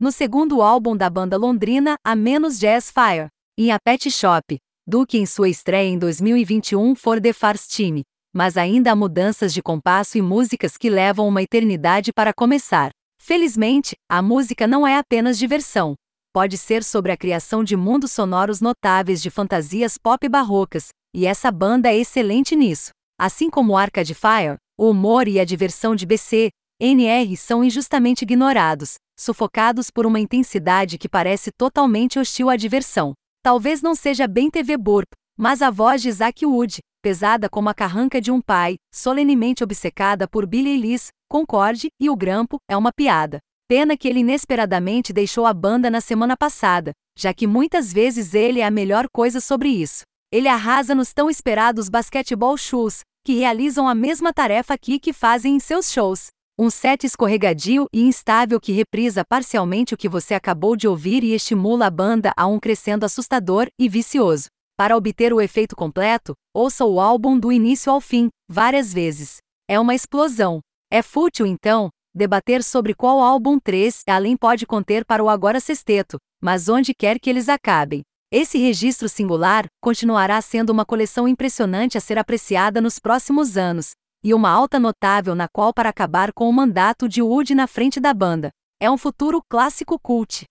no segundo álbum da banda londrina, A Menos Jazz Fire, em A Pet Shop, do que em sua estreia em 2021 for The First Time, mas ainda há mudanças de compasso e músicas que levam uma eternidade para começar. Felizmente, a música não é apenas diversão. Pode ser sobre a criação de mundos sonoros notáveis de fantasias pop barrocas, e essa banda é excelente nisso. Assim como Arcade Fire, o humor e a diversão de BC, NR são injustamente ignorados, sufocados por uma intensidade que parece totalmente hostil à diversão. Talvez não seja bem TV Burp, mas a voz de Isaac Wood, pesada como a carranca de um pai, solenemente obcecada por Billy Ellis, concorde, e o grampo, é uma piada. Pena que ele inesperadamente deixou a banda na semana passada, já que muitas vezes ele é a melhor coisa sobre isso. Ele arrasa nos tão esperados basketball shoes, que realizam a mesma tarefa aqui que fazem em seus shows. Um set escorregadio e instável que reprisa parcialmente o que você acabou de ouvir e estimula a banda a um crescendo assustador e vicioso. Para obter o efeito completo, ouça o álbum do início ao fim, várias vezes. É uma explosão. É fútil, então, debater sobre qual álbum 3 além pode conter para o agora sexteto, mas onde quer que eles acabem. Esse registro singular continuará sendo uma coleção impressionante a ser apreciada nos próximos anos, e uma alta notável na qual para acabar com o mandato de Wood na frente da banda. É um futuro clássico cult.